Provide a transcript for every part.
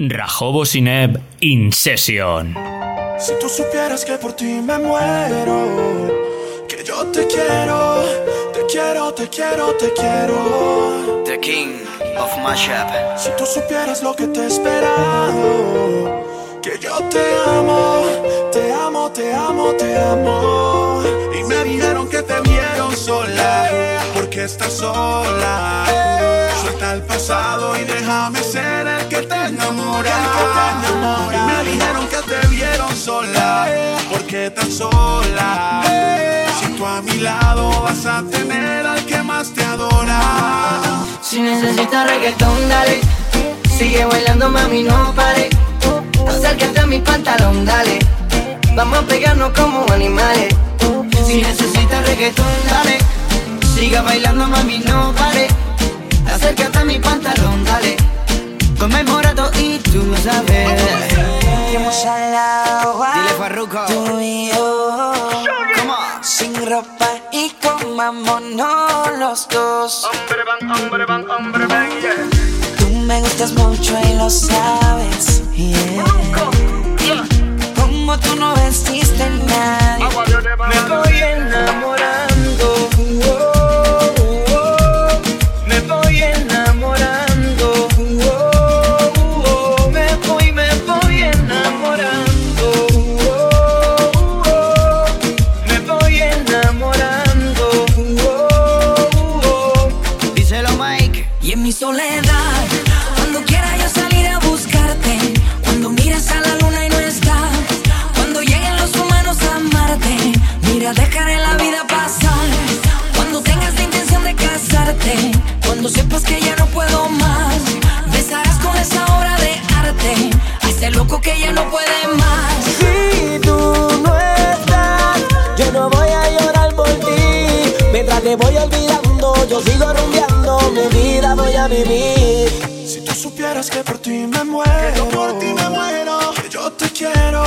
Rajobo Sineb In Session. Si tú supieras que por ti me muero, que yo te quiero, te quiero, te quiero, te quiero. The king of mashup. Si tú supieras lo que te he esperado, que yo te amo, te amo, te amo, te amo. Dijeron que te vieron sola, porque estás sola. Suelta el pasado y déjame ser el que te enamora. Me dijeron que te vieron sola, porque estás sola. Si tú a mi lado vas a tener al que más te adora. Si necesitas reggaetón, dale. Sigue bailando, mami, no pare. Acércate a mi pantalón, dale. Vamos a pegarnos como animales. Si necesitas reggaetón, dale. Siga bailando, mami, no pare. Acércate a mi pantalón, dale. Conmemorado y tú sabes. Al agua, Dile Farruko. tú y yo. Come on. Sin ropa y comámonos los dos. Hombre van, hombre van, hombre ven, yeah. Tú me gustas mucho y lo sabes. yeah. Como tú no vestiste nadie. Me voy enamorando. Cuando sepas que ya no puedo más, besarás con esa obra de arte, a ese loco que ya no puede más. Si tú no estás, yo no voy a llorar por ti. Mientras te voy olvidando, yo sigo rumbeando, mi vida voy a vivir. Si tú supieras que por ti me muero, que yo por ti me muero, que yo te quiero,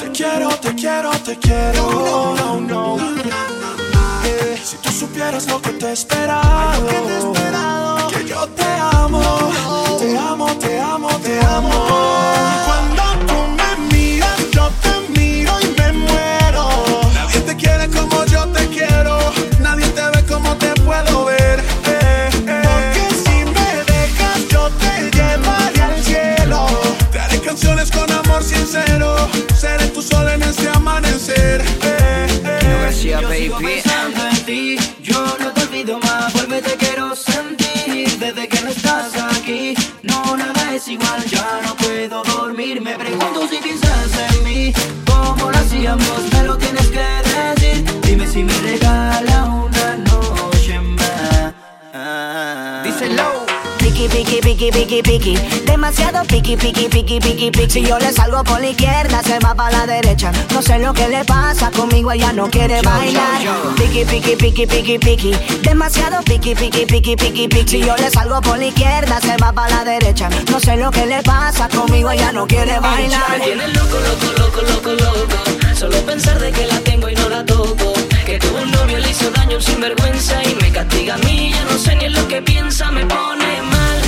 te quiero, te quiero, te quiero. No, no, no. Si tú supieras lo que te he Piki, piki, piki. Demasiado piki, piki, piki, piki, piki. Si yo le salgo por la izquierda, se va para la derecha. No sé lo que le pasa conmigo, ella no quiere Yo, bailar. yo, yo. Piki, piki, piki, piki, piki. Demasiado piki, piki, piki, piki, piki. Si yo le salgo por la izquierda, se va para la derecha. No sé lo que le pasa conmigo, ella no quiere bailar. Me tienes loco, loco, loco, loco, loco. Solo pensar de que la tengo y no la toco. Que tuvo un novio, le hizo daño un sinvergüenza y me castiga a mí. Ya no sé ni en lo que piensa, me pone mal.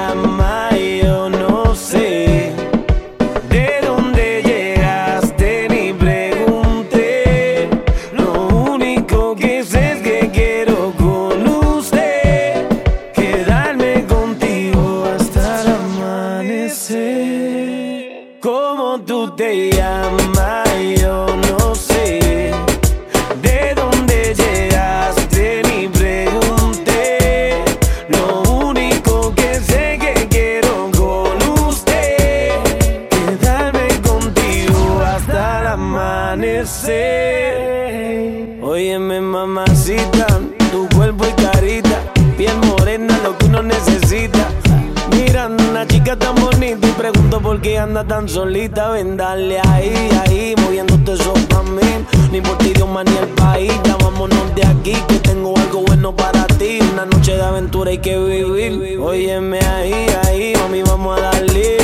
anda tan solita, ven dale ahí, ahí, moviéndote eso para mí. Ni por ti, Dios, man, ni el país, ya vámonos de aquí, que tengo algo bueno para ti. Una noche de aventura hay que vivir. Óyeme ahí, ahí, mami, vamos a darle.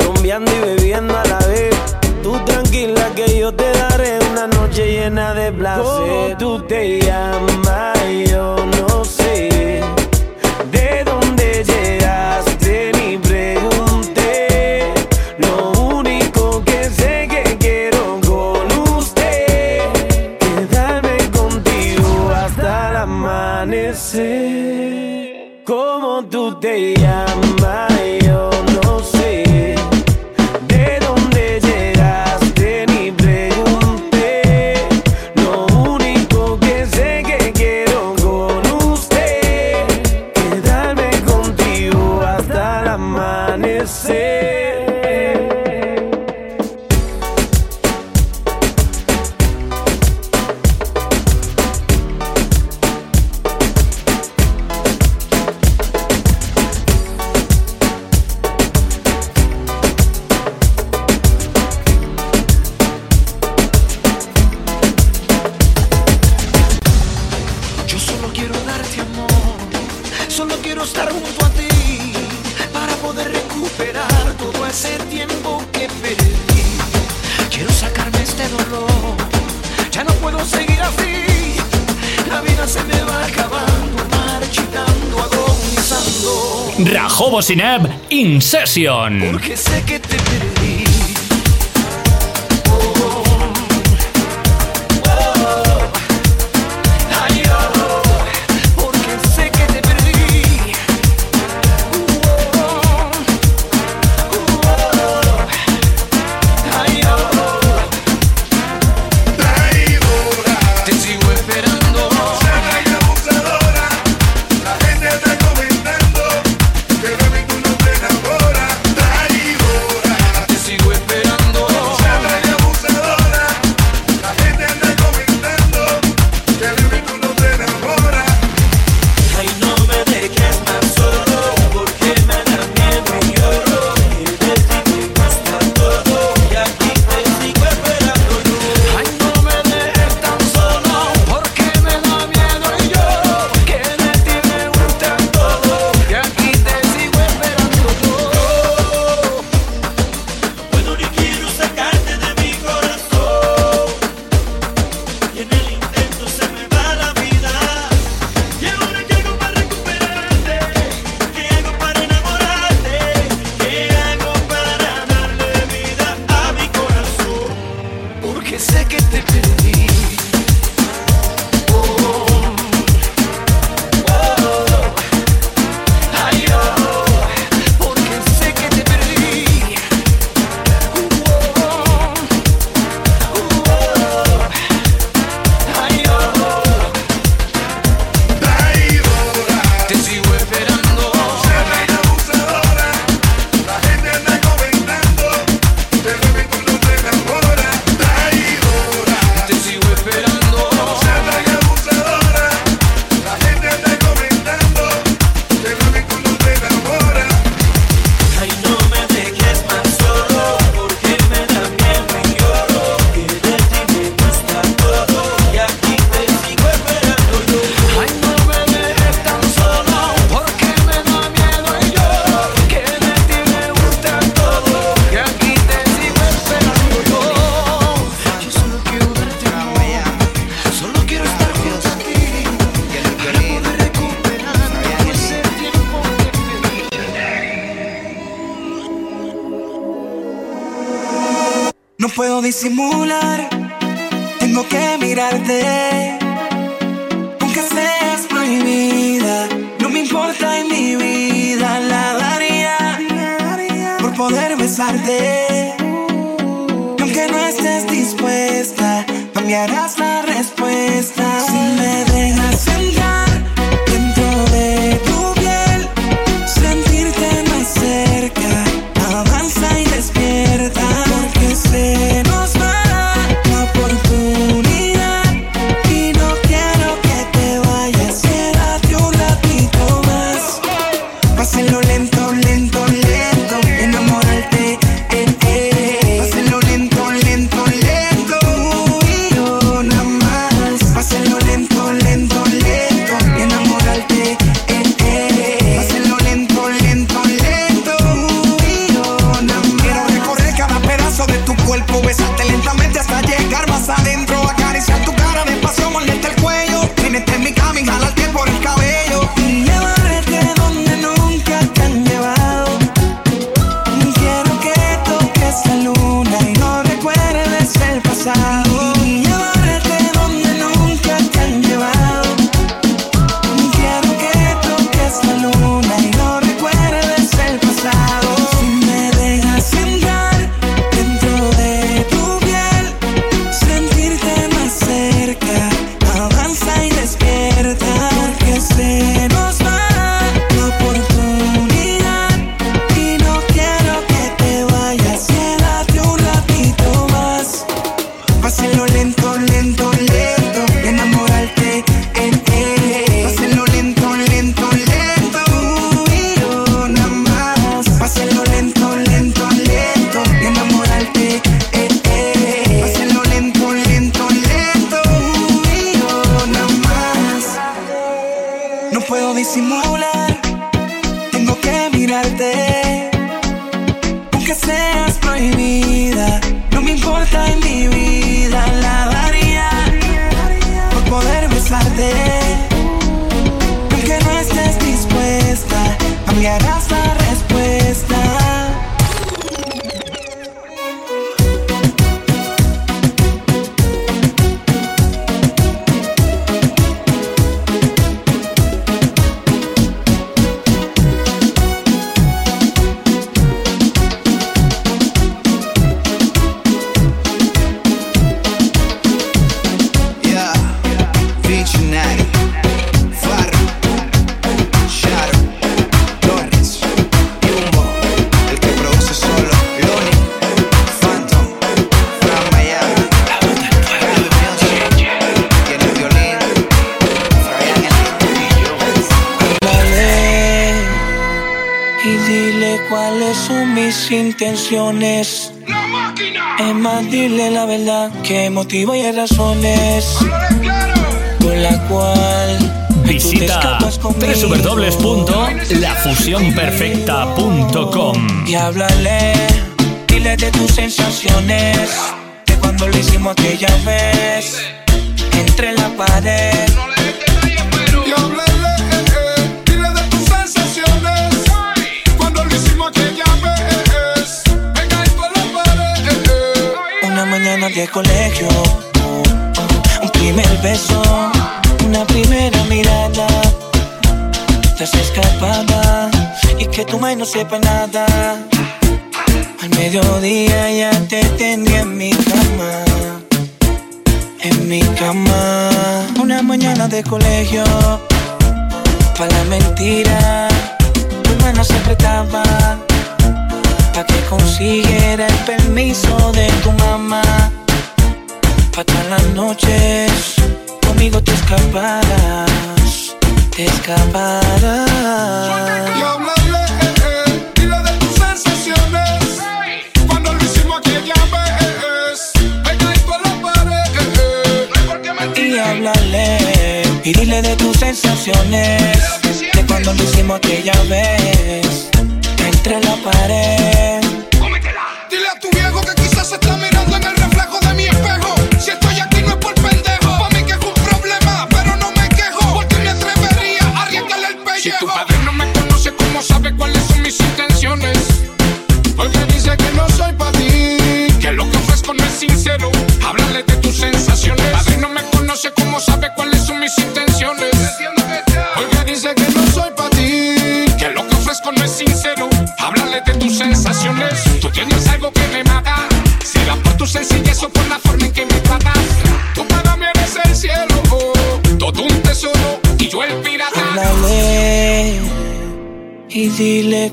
Rumbeando y bebiendo a la vez. Tú tranquila que yo te daré una noche llena de placer. ¿Cómo tú te llamas? Yo no sé de dónde llegas. Session. Porque. mirarte, aunque seas prohibida, no me importa en mi vida, la daría por poder besarte. Aunque no estés dispuesta, cambiarás la respuesta. Hay razones por la cual Visita www.lafusionperfecta.com Y háblale, dile de tus sensaciones, de cuando lo hicimos aquella vez, entre la pared. Y háblale, eh, eh, dile de tus sensaciones. Cuando lo hicimos aquella vez. La pared, eh, eh. Una mañana de colegio, beso, una primera mirada. Estás escapada y que tu madre no sepa nada. Al mediodía ya te tenía en mi cama, en mi cama. Una mañana de colegio, para la mentira, tu mano se apretaba pa' que consiguiera el permiso de tu mamá. Pa' todas las noches conmigo te escaparás, te escaparás. Y háblale, eh, eh, dile de tus sensaciones. Cuando lo hicimos aquella vez. Pegadito a la pared, eh, eh. No hay por qué Y mentir. háblale, y dile de tus sensaciones, de cuando lo hicimos aquella vez, entre la pared.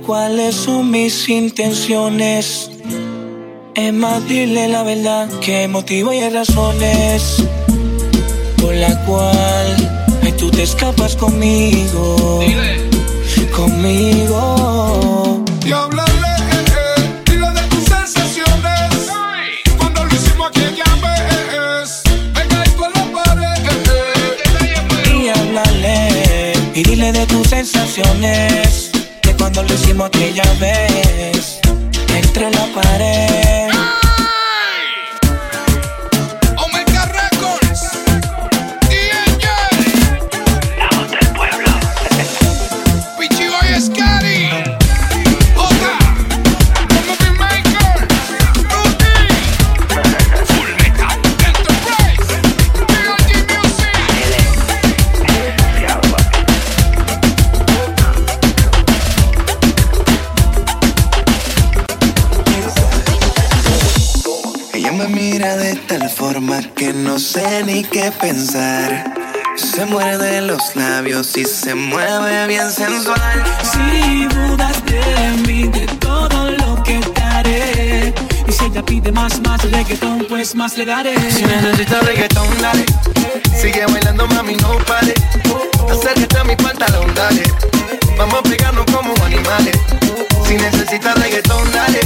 Cuáles son mis intenciones. Es más, dile la verdad, qué motivo y hay razones por la cual ay, tú te escapas conmigo, conmigo. Y háblale, eh, eh, dile de tus sensaciones. Cuando lo hicimos aquella vez. Pegadito a la pared, eh. Y háblale y dile de tus sensaciones, cuando lo hicimos aquella vez, entre la pared. Que no sé ni qué pensar. Se muere de los labios y se mueve bien sensual. Si dudas de mí, de todo lo que te haré. Y si ella pide más, más reggaetón, pues más le daré. Si necesitas reggaetón, dale. Sigue bailando, mami, no pare. Acércate a mi pantalón, dale. Vamos a pegarnos como animales. Si necesitas reggaetón, dale.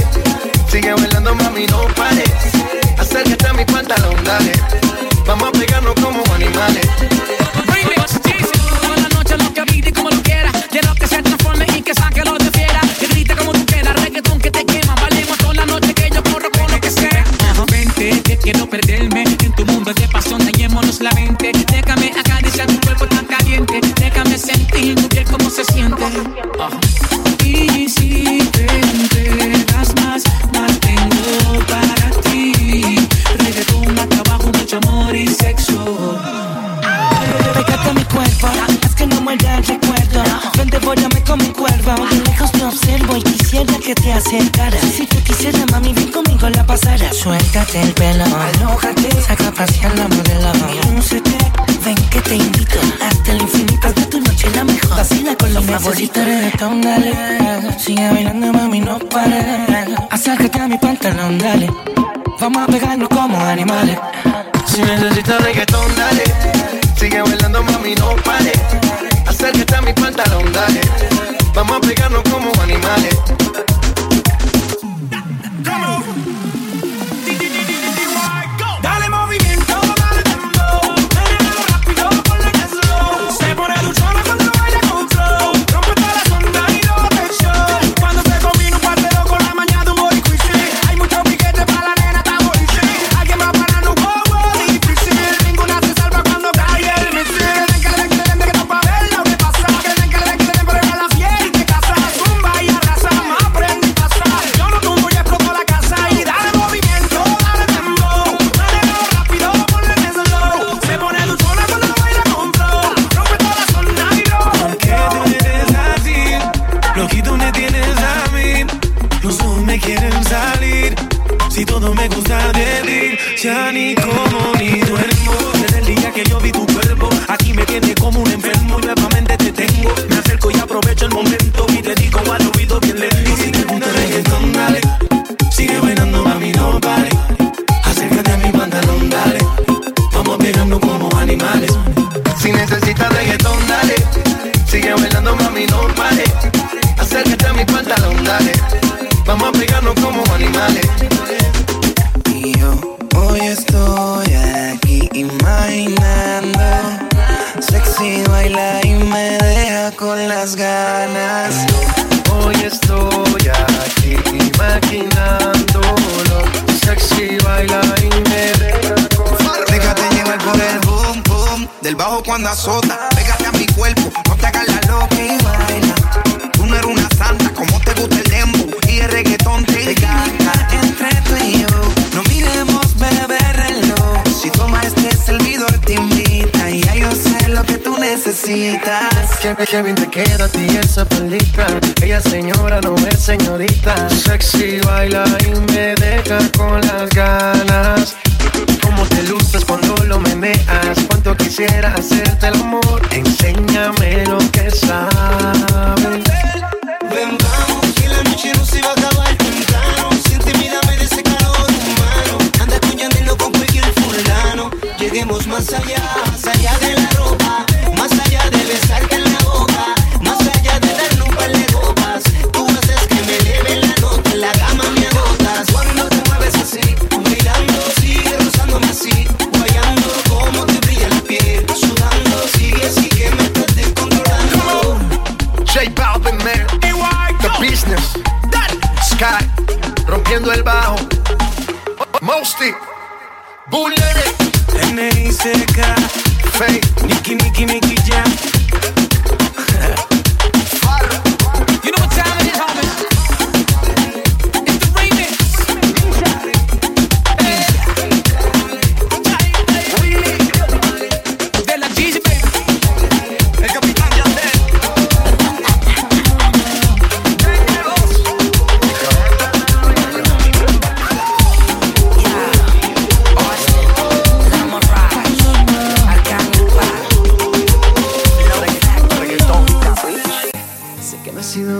que bien te queda a ti esa pelita. Ella señora, no es señorita. Sexy, baila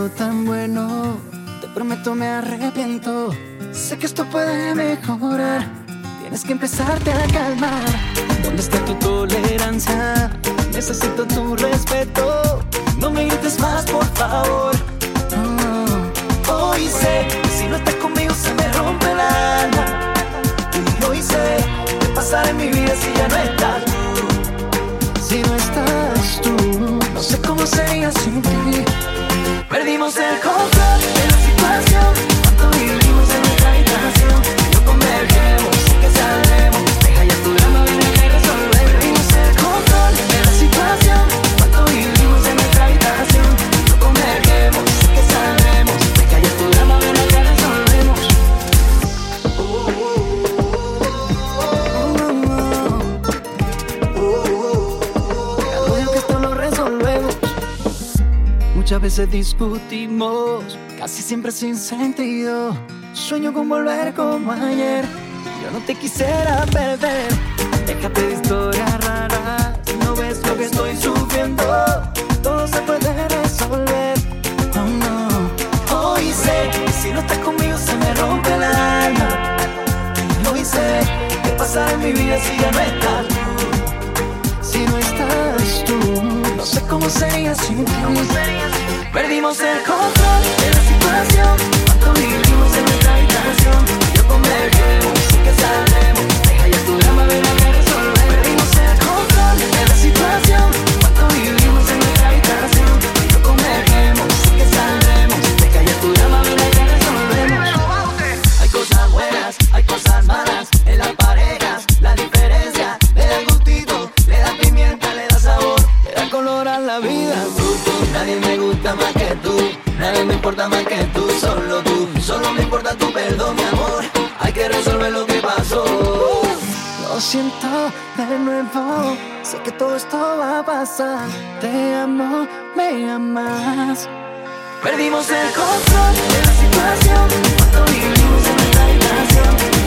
tan bueno. Te prometo me arrepiento. Sé que esto puede mejorar. Tienes que empezarte a calmar. ¿Dónde está tu tolerancia? Necesito tu respeto. No me grites más, por favor. Ah. Hoy sé que si no estás conmigo se me rompe el alma. Y hoy sé qué pasará en mi vida si ya no estás tú. Si no estás tú, no sé cómo sería sin ti. Perdimos el control de la situación. Muchas veces discutimos, casi siempre sin sentido. Sueño con volver como ayer. Yo no te quisiera perder. Déjate de historias raras. No ves lo que estoy sufriendo. Todo se puede resolver. Oh no. Hoy sé que si no estás conmigo se me rompe el alma. Hoy sé qué pasa en mi vida si ya no estás. Si no estás tú, no sé cómo sería sin ti. Perdimos el control de la situación. Cuando vivimos en nuestra habitación, yo convergemos, sé que saldremos. Siento de nuevo, sé que todo esto va a pasar. Te amo, me amas. Perdimos el control de la situación Cuando vivimos en nuestra habitación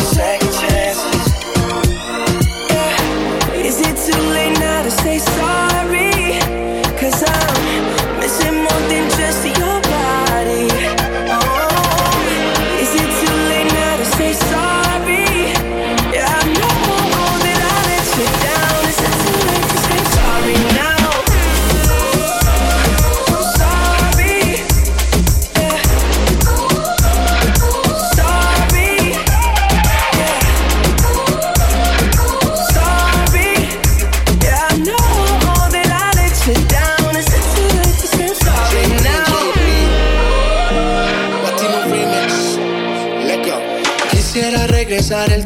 say sorry?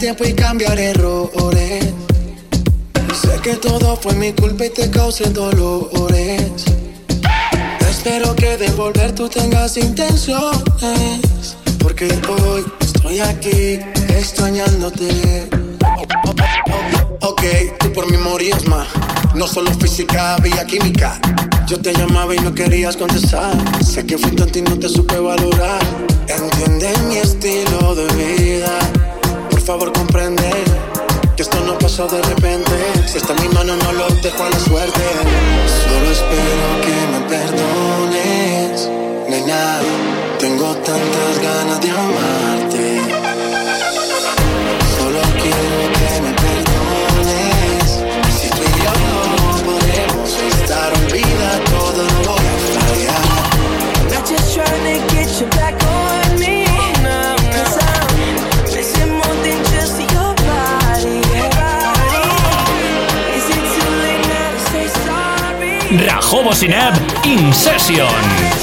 Y cambiar errores. Sé que todo fue mi culpa y te causé dolores. Espero que de volver tú tengas intenciones. Porque hoy estoy aquí extrañándote. Ok, tú por mí morías más. No solo física, había química. Yo te llamaba y no querías contestar. Sé que fui tonto y no te supe valorar. Entiende mi estilo de vida. Por favor, comprende que esto no pasó de repente. Si está en mi mano, no lo dejo a la suerte. Solo espero que me perdones. Nena, tengo tantas ganas de amarte. Rajobo Sinab In Session.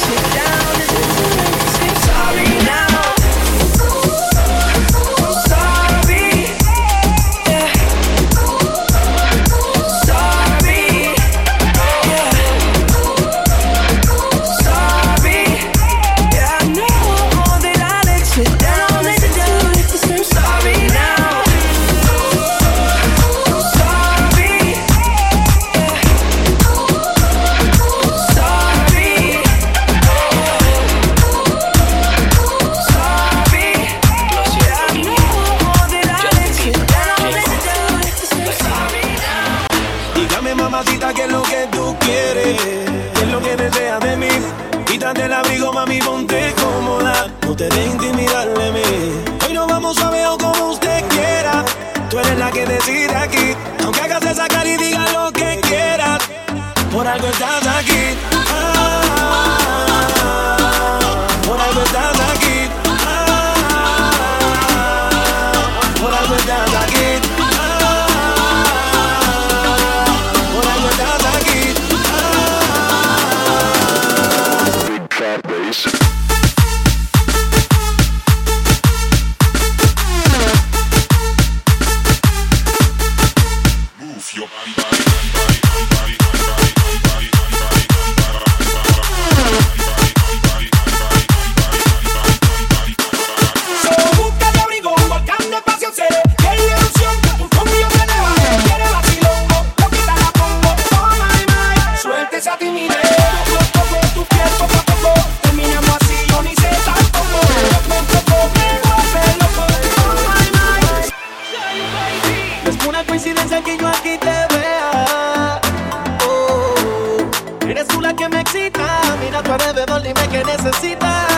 Tu alrededor, dime qué necesitas.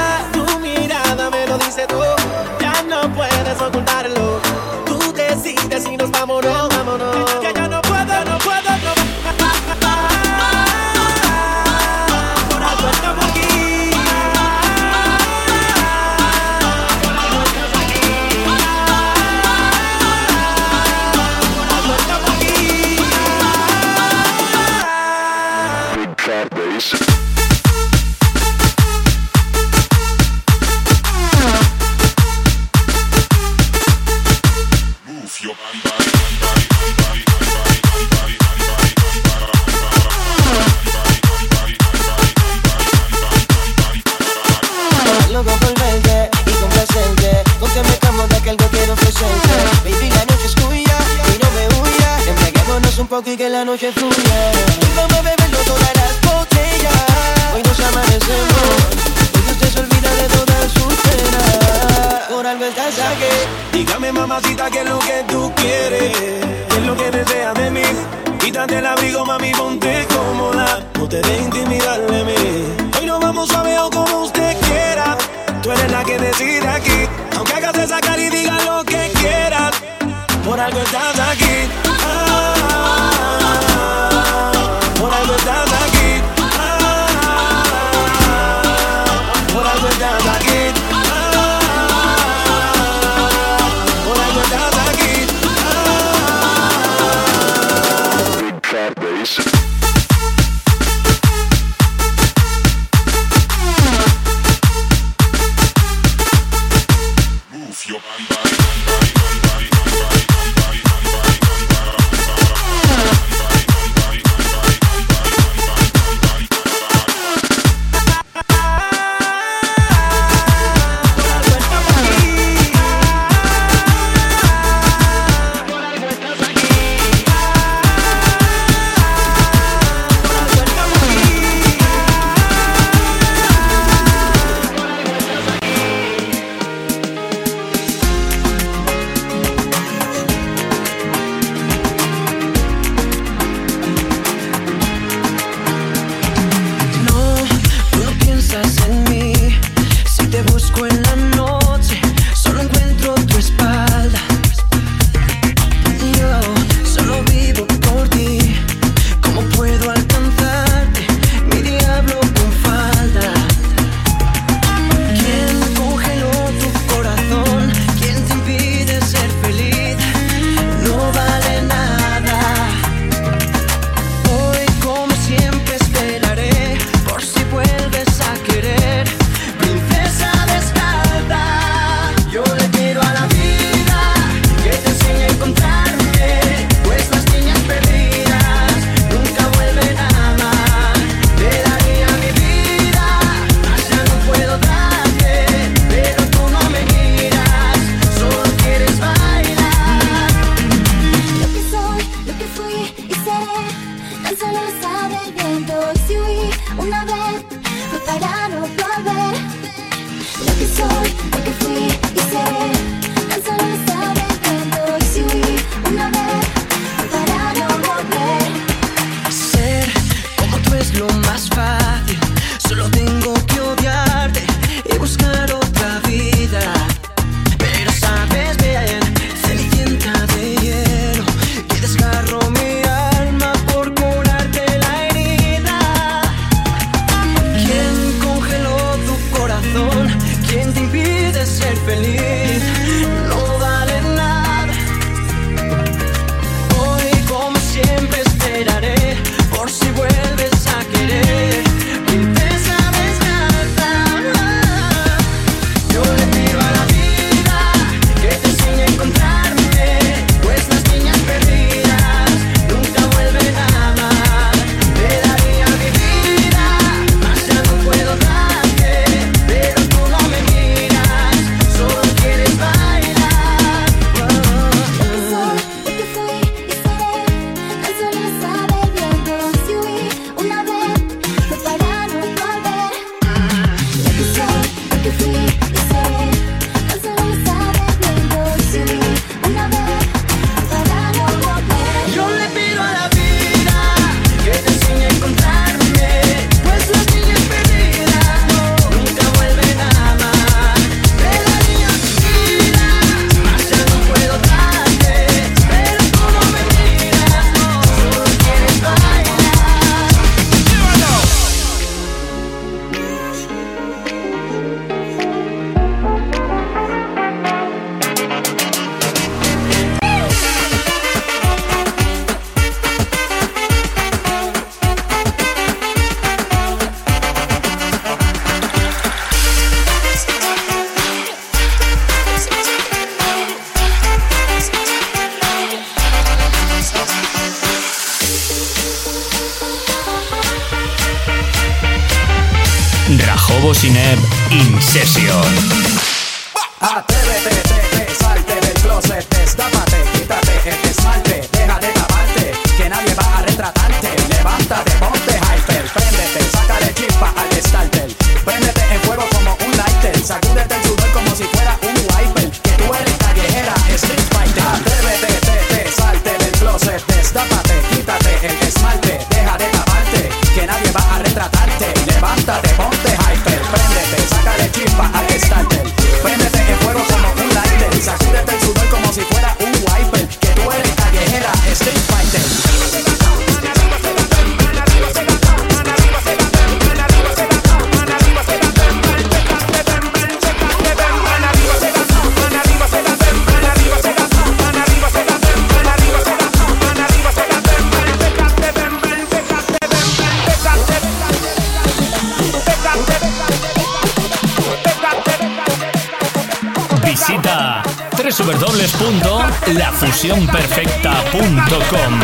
Visita www.lafusionperfecta.com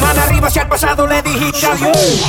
Mano arriba si al pasado le dijiste adiós.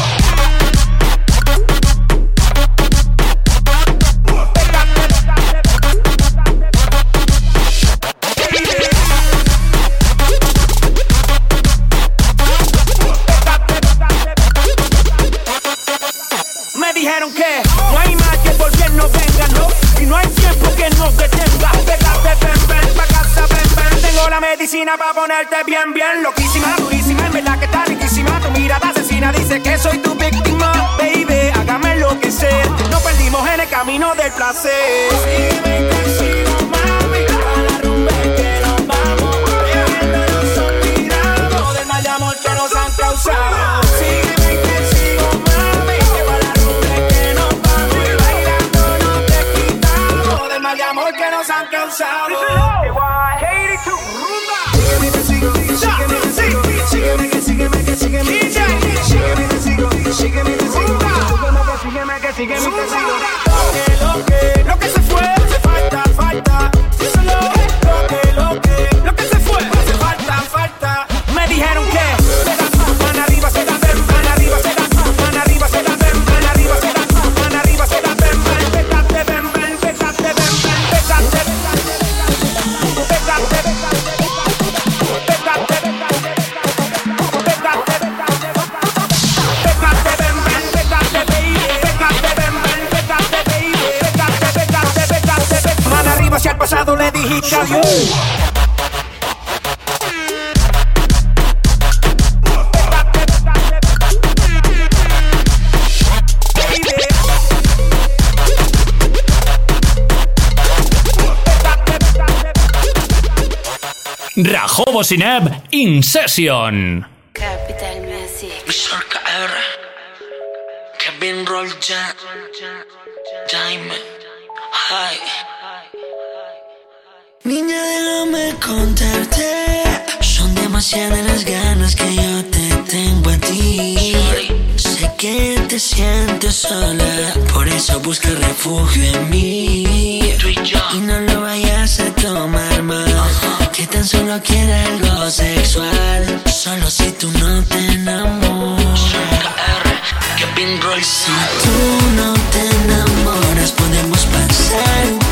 Ponerte bien, bien Loquísima, durísima, en verdad que está riquísima. Tu mirada asesina dice que soy tu víctima Baby, hágame enloquecer Nos perdimos en el camino del placer. Sígueme que sigo, mami A la rumba que nos vamos. Dejándonos olvidados Del mal de amor que nos han causado. Que sigo, mami Que sígueme que sígueme que sigo Sígueme que sigo, sígueme que Sígueme que sígueme que sigo Lo que, lo que, lo que se fue le dijiste adiós Rajobo Sineb In Session. Capital Music. Mr. KR Kevin Roll Jack Jaime Hi Niña, déjame contarte. Son demasiadas las ganas que yo te tengo a ti. Sé que te sientes sola, por eso busca refugio en mí. Y no lo vayas a tomar mal, que tan solo quiere algo sexual. Solo si tú no te enamoras. Si tú no te enamoras, podemos pasar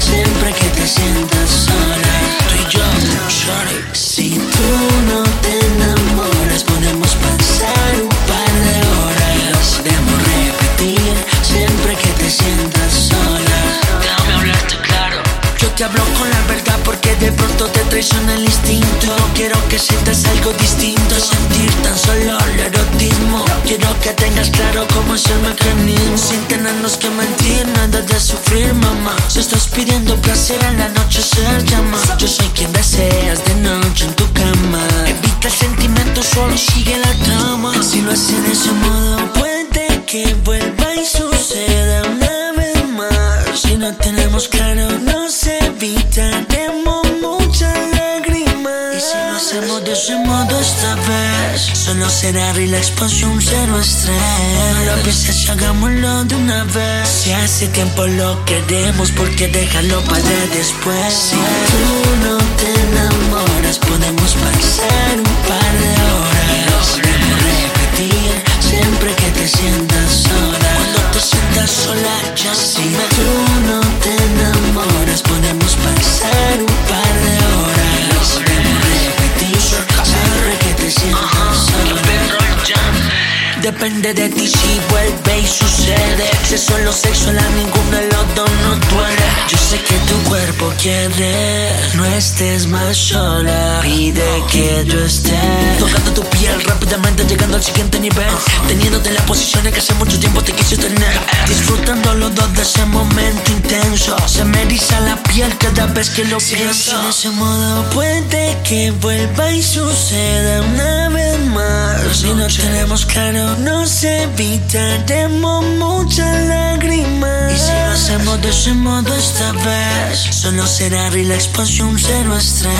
siempre que te sientas sola. Tú y yo. Si tú no te enamoras, podemos pasar un par de horas. Podemos repetir siempre que te sientas sola. Déjame hablarte claro Yo te hablo con la verdad de pronto te traiciona el instinto. Quiero que sientas algo distinto, sentir tan solo el erotismo. Quiero que tengas claro cómo es el mecanismo. Sin tenernos que mentir, nada de sufrir, mamá. Si estás pidiendo placer en la noche, se llama. Yo soy quien deseas de noche en tu cama. Evita el sentimiento, solo sigue la trama. Si lo haces de ese modo, puede que vuelva y suceda una vez más. Si no tenemos claro, nos evitaremos hacemos dos esta vez Solo será relax, pasión, cero estrés. No lo pienses, hagámoslo de una vez. Si hace tiempo lo queremos Porque déjalo para después. Si tú no te enamoras Podemos pasar un par de horas. Podemos repetir Siempre que te sientas sola. Cuando te sientas sola, ya Si tú no te enamoras Podemos depende de ti si vuelve y sucede. Si solo sexo, a ninguno de los dos no duele. Yo sé que tu cuerpo quiere, no estés más sola. Pide que yo esté tocando tu piel rápidamente, llegando al siguiente nivel. Teniéndote en las posiciones que hace mucho tiempo te quise tener. Disfrutando los dos de ese momento piel cada vez que lo pienso. De ese modo puede que vuelva y suceda una vez más. Si no tenemos claro, nos evitaremos muchas lágrimas. Y si lo hacemos de ese modo esta vez, solo será relax, pasión, cero estrés.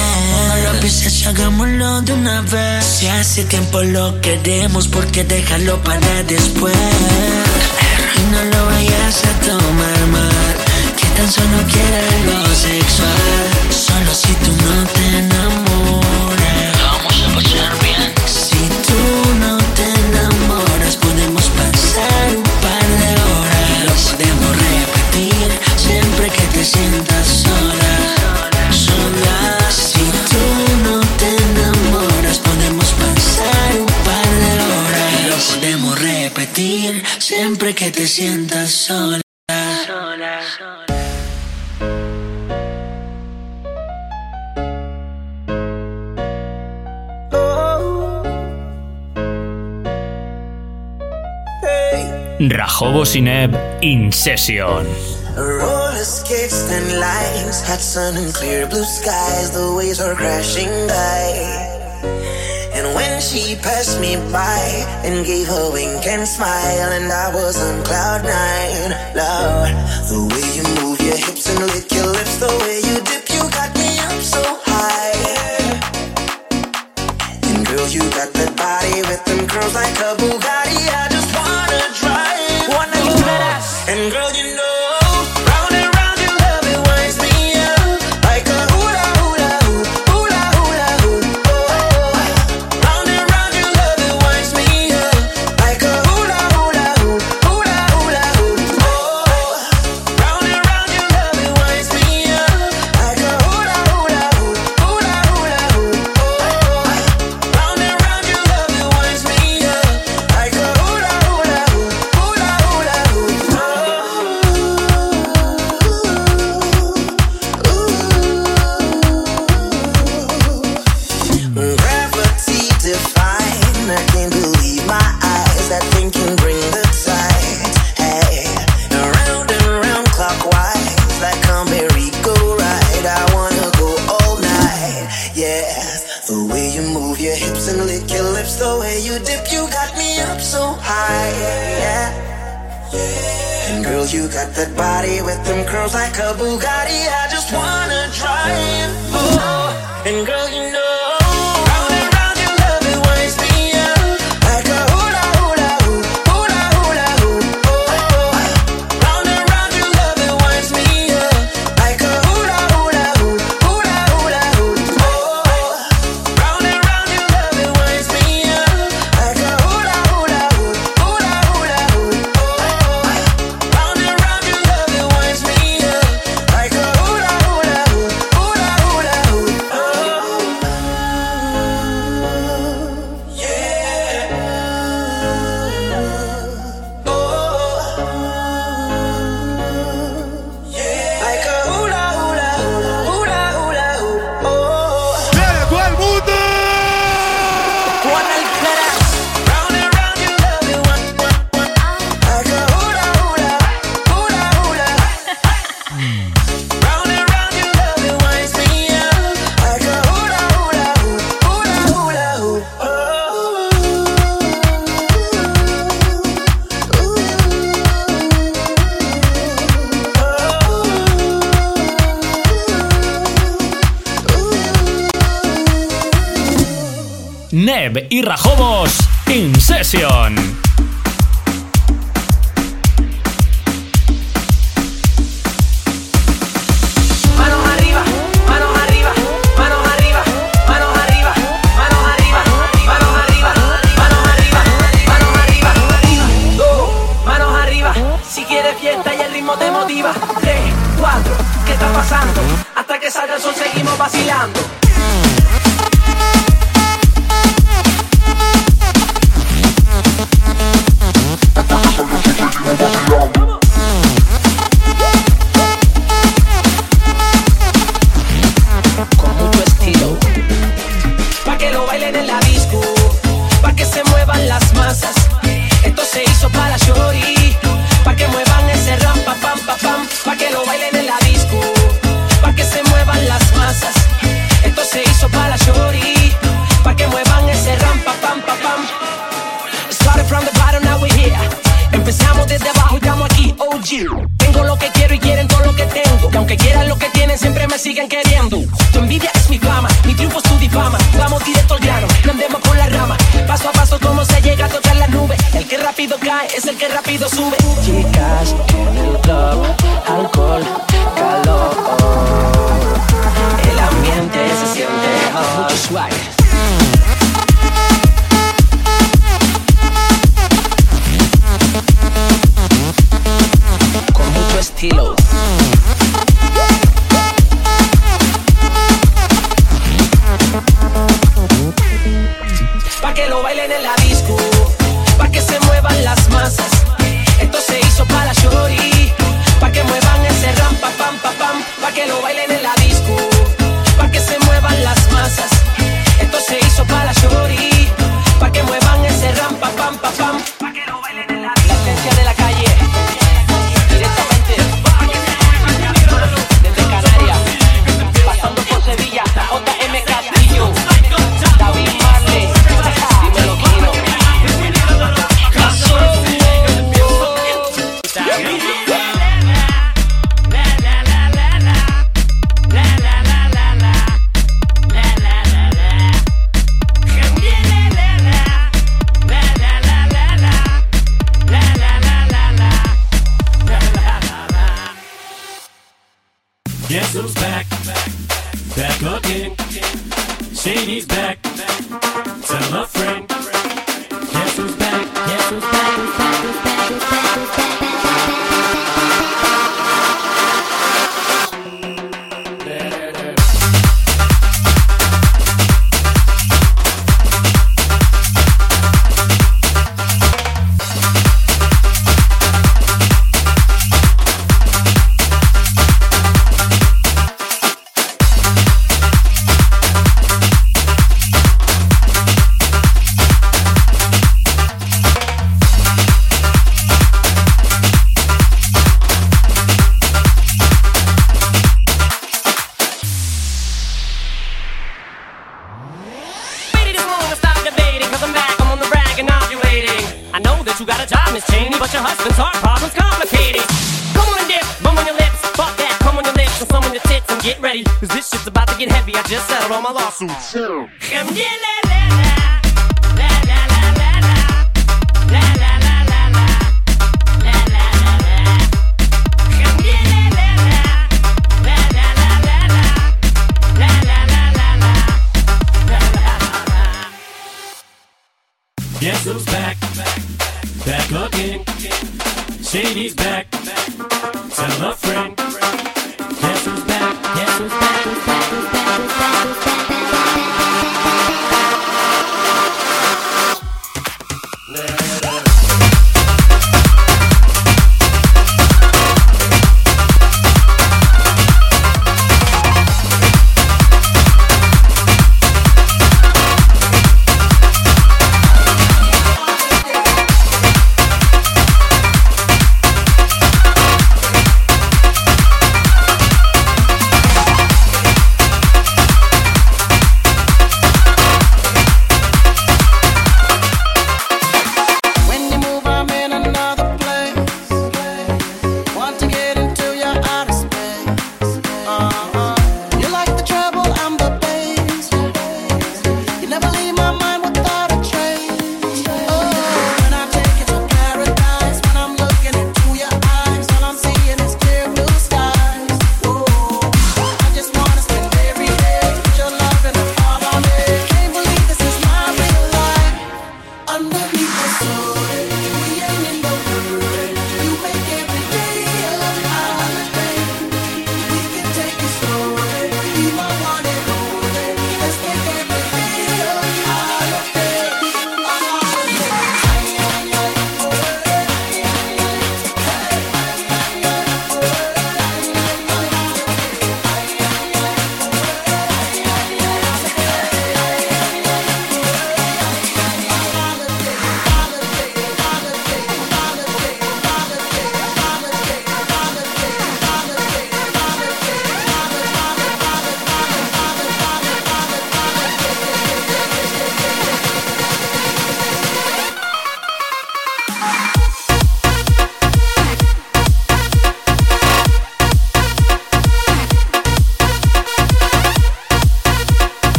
No lo pienses hagámoslo de una vez. Si hace tiempo lo queremos, porque déjalo para después. Y no lo vayas a tomar que tan solo quiera algo sexual. Solo si tú no te enamoras. Vamos a pasar bien. Si tú no te enamoras, podemos pasar un par de horas. Lo podemos repetir siempre que te sientas sola. Sola. Si tú no te enamoras, podemos pasar un par de horas. Lo podemos repetir siempre que te sientas. Sola. Rajobo Sineb In Session. Roller skates and lights, hot sun and clear blue skies. The waves are crashing by. And when she passed me by and gave wink and smile, and I was on cloud nine, Lord, the way you move your hips and lick your lips, the way you dip, you got me up so high. And girl, you got that body with them curls like a Bugatti. I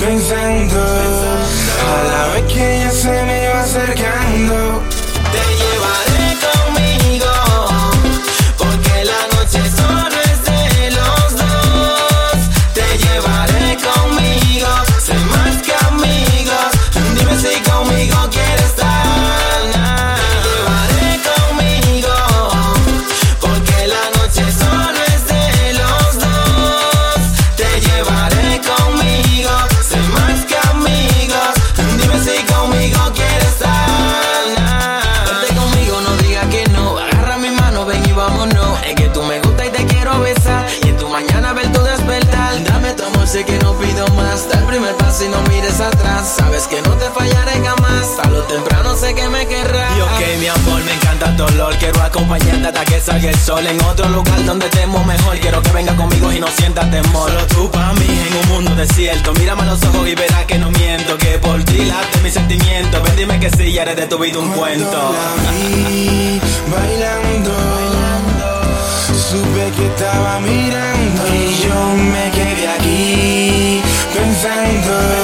Pensando Quiero acompañarte hasta que salga el sol. En otro lugar donde estemos mejor. Quiero que venga conmigo y no sientas temor. Solo tú para mí en un mundo desierto. Mírame a los ojos y verás que no miento. Que por ti late mi sentimiento. Ven dime que sí, ya eres de tu vida un cuento. La vi, bailando Supe que estaba mirando. Y yo me quedé aquí pensando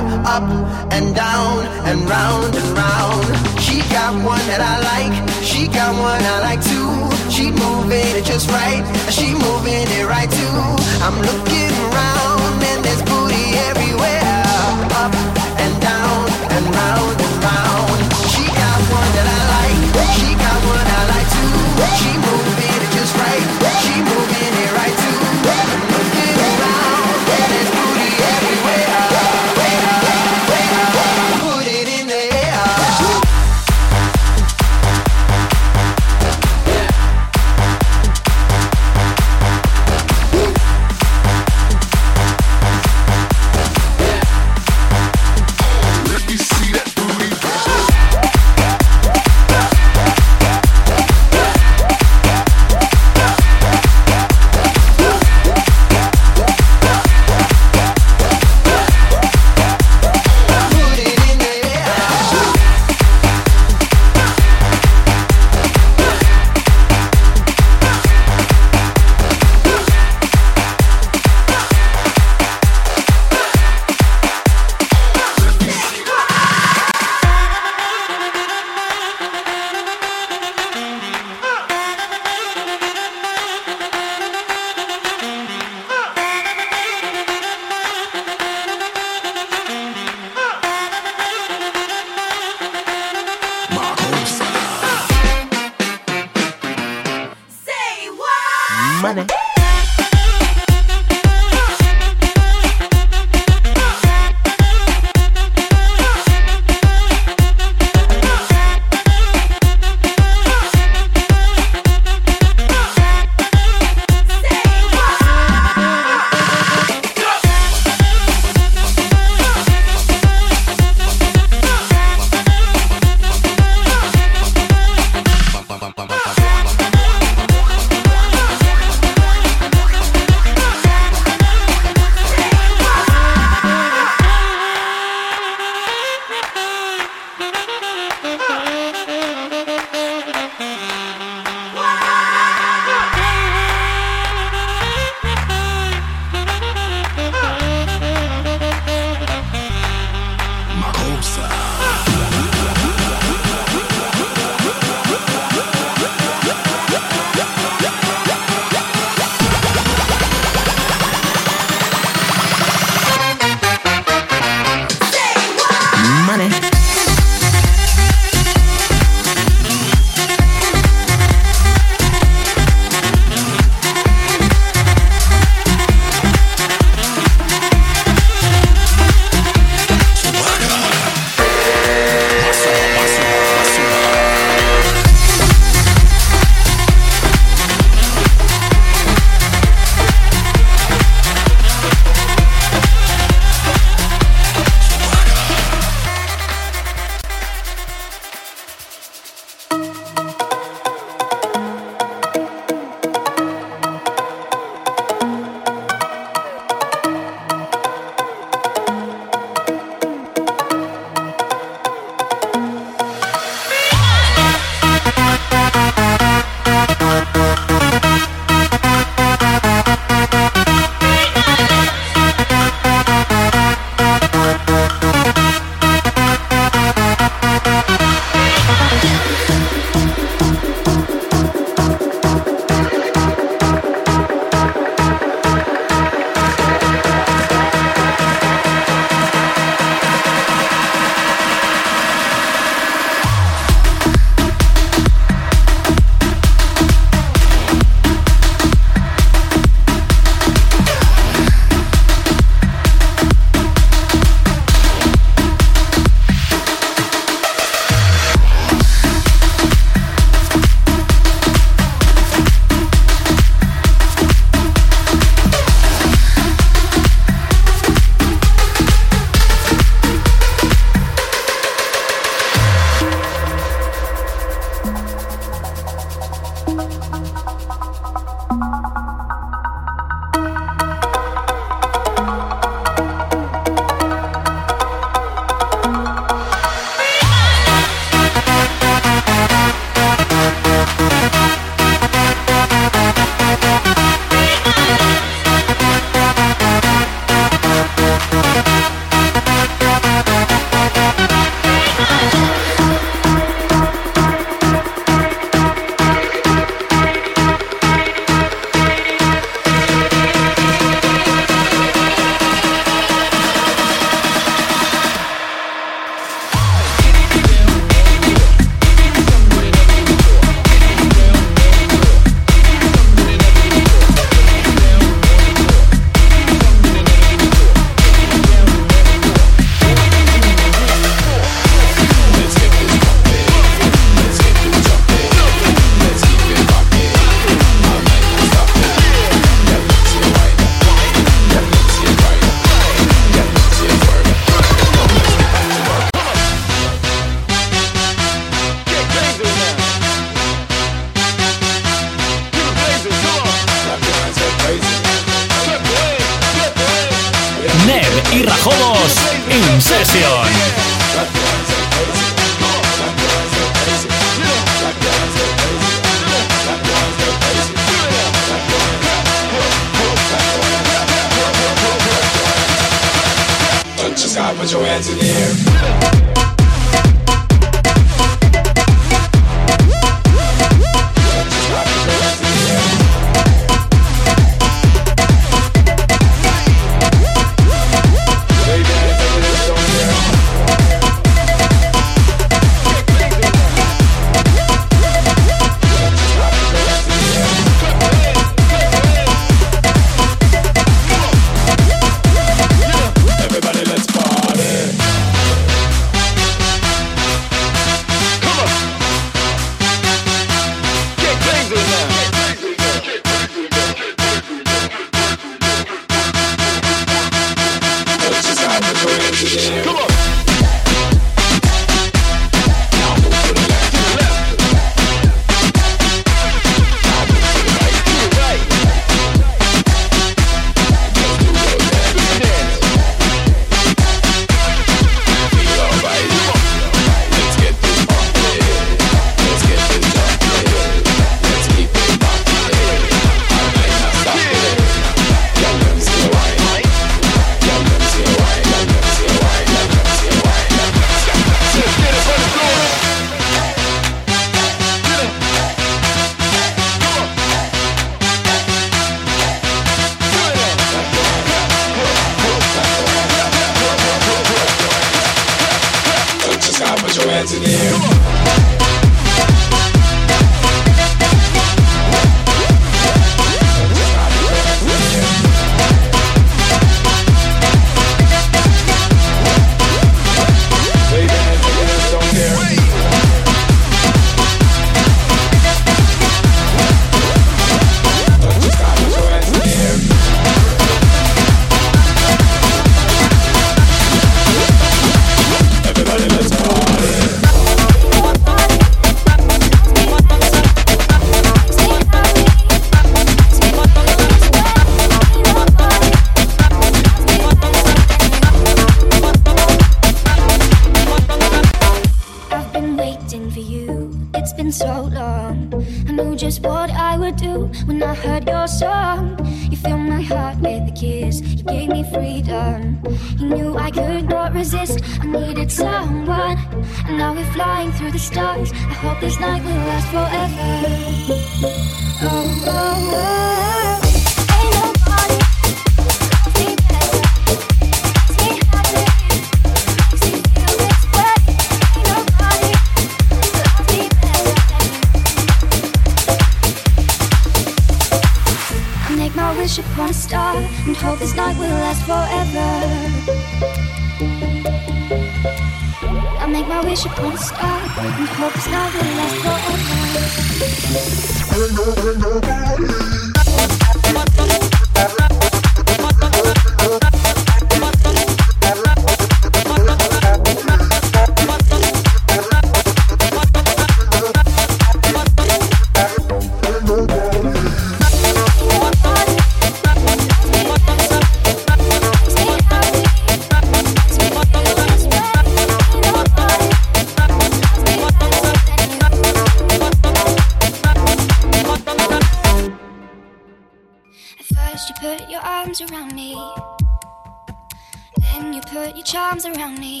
your charms around me.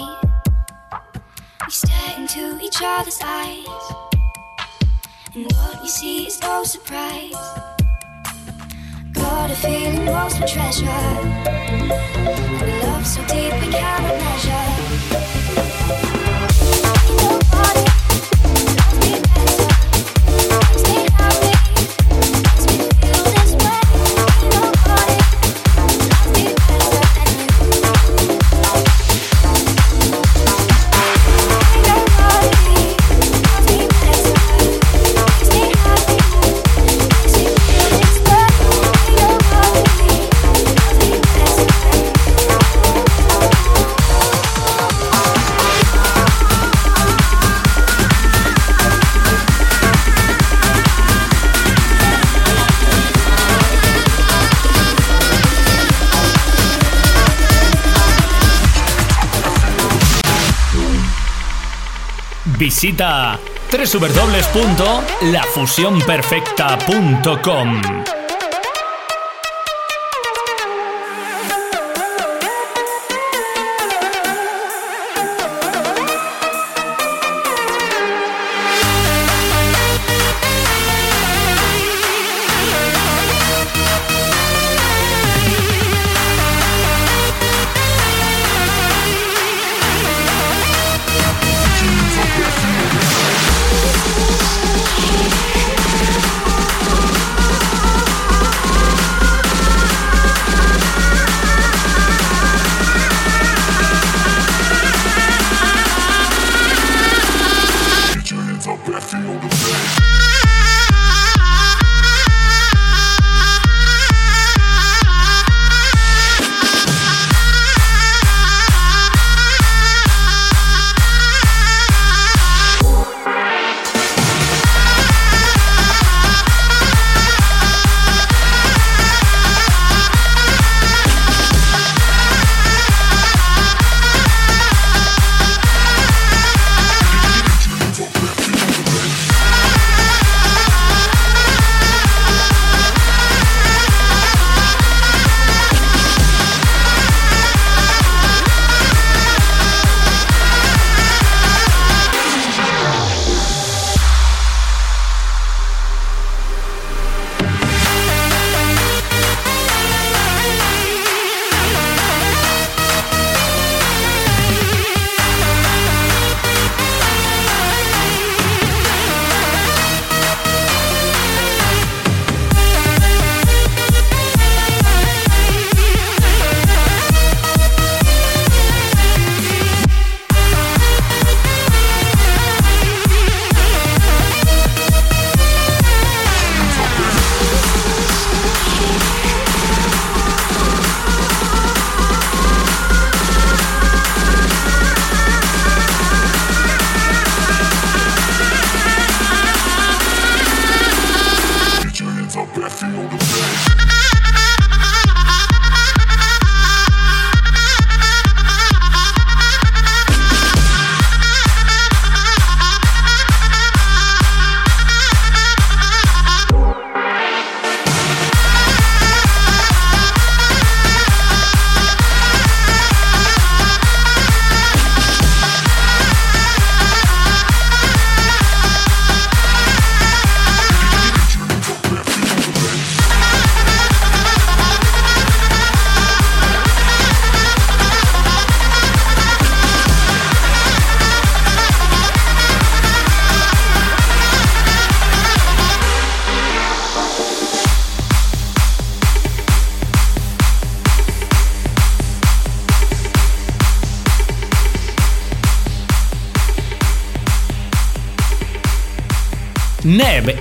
We stare into each other's eyes. And what we see is no surprise. Got a feeling most of treasure. And love so deep we cannot measure. Nobody, Visita www.lafusionperfecta.com.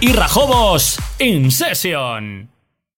y Rajobos in session.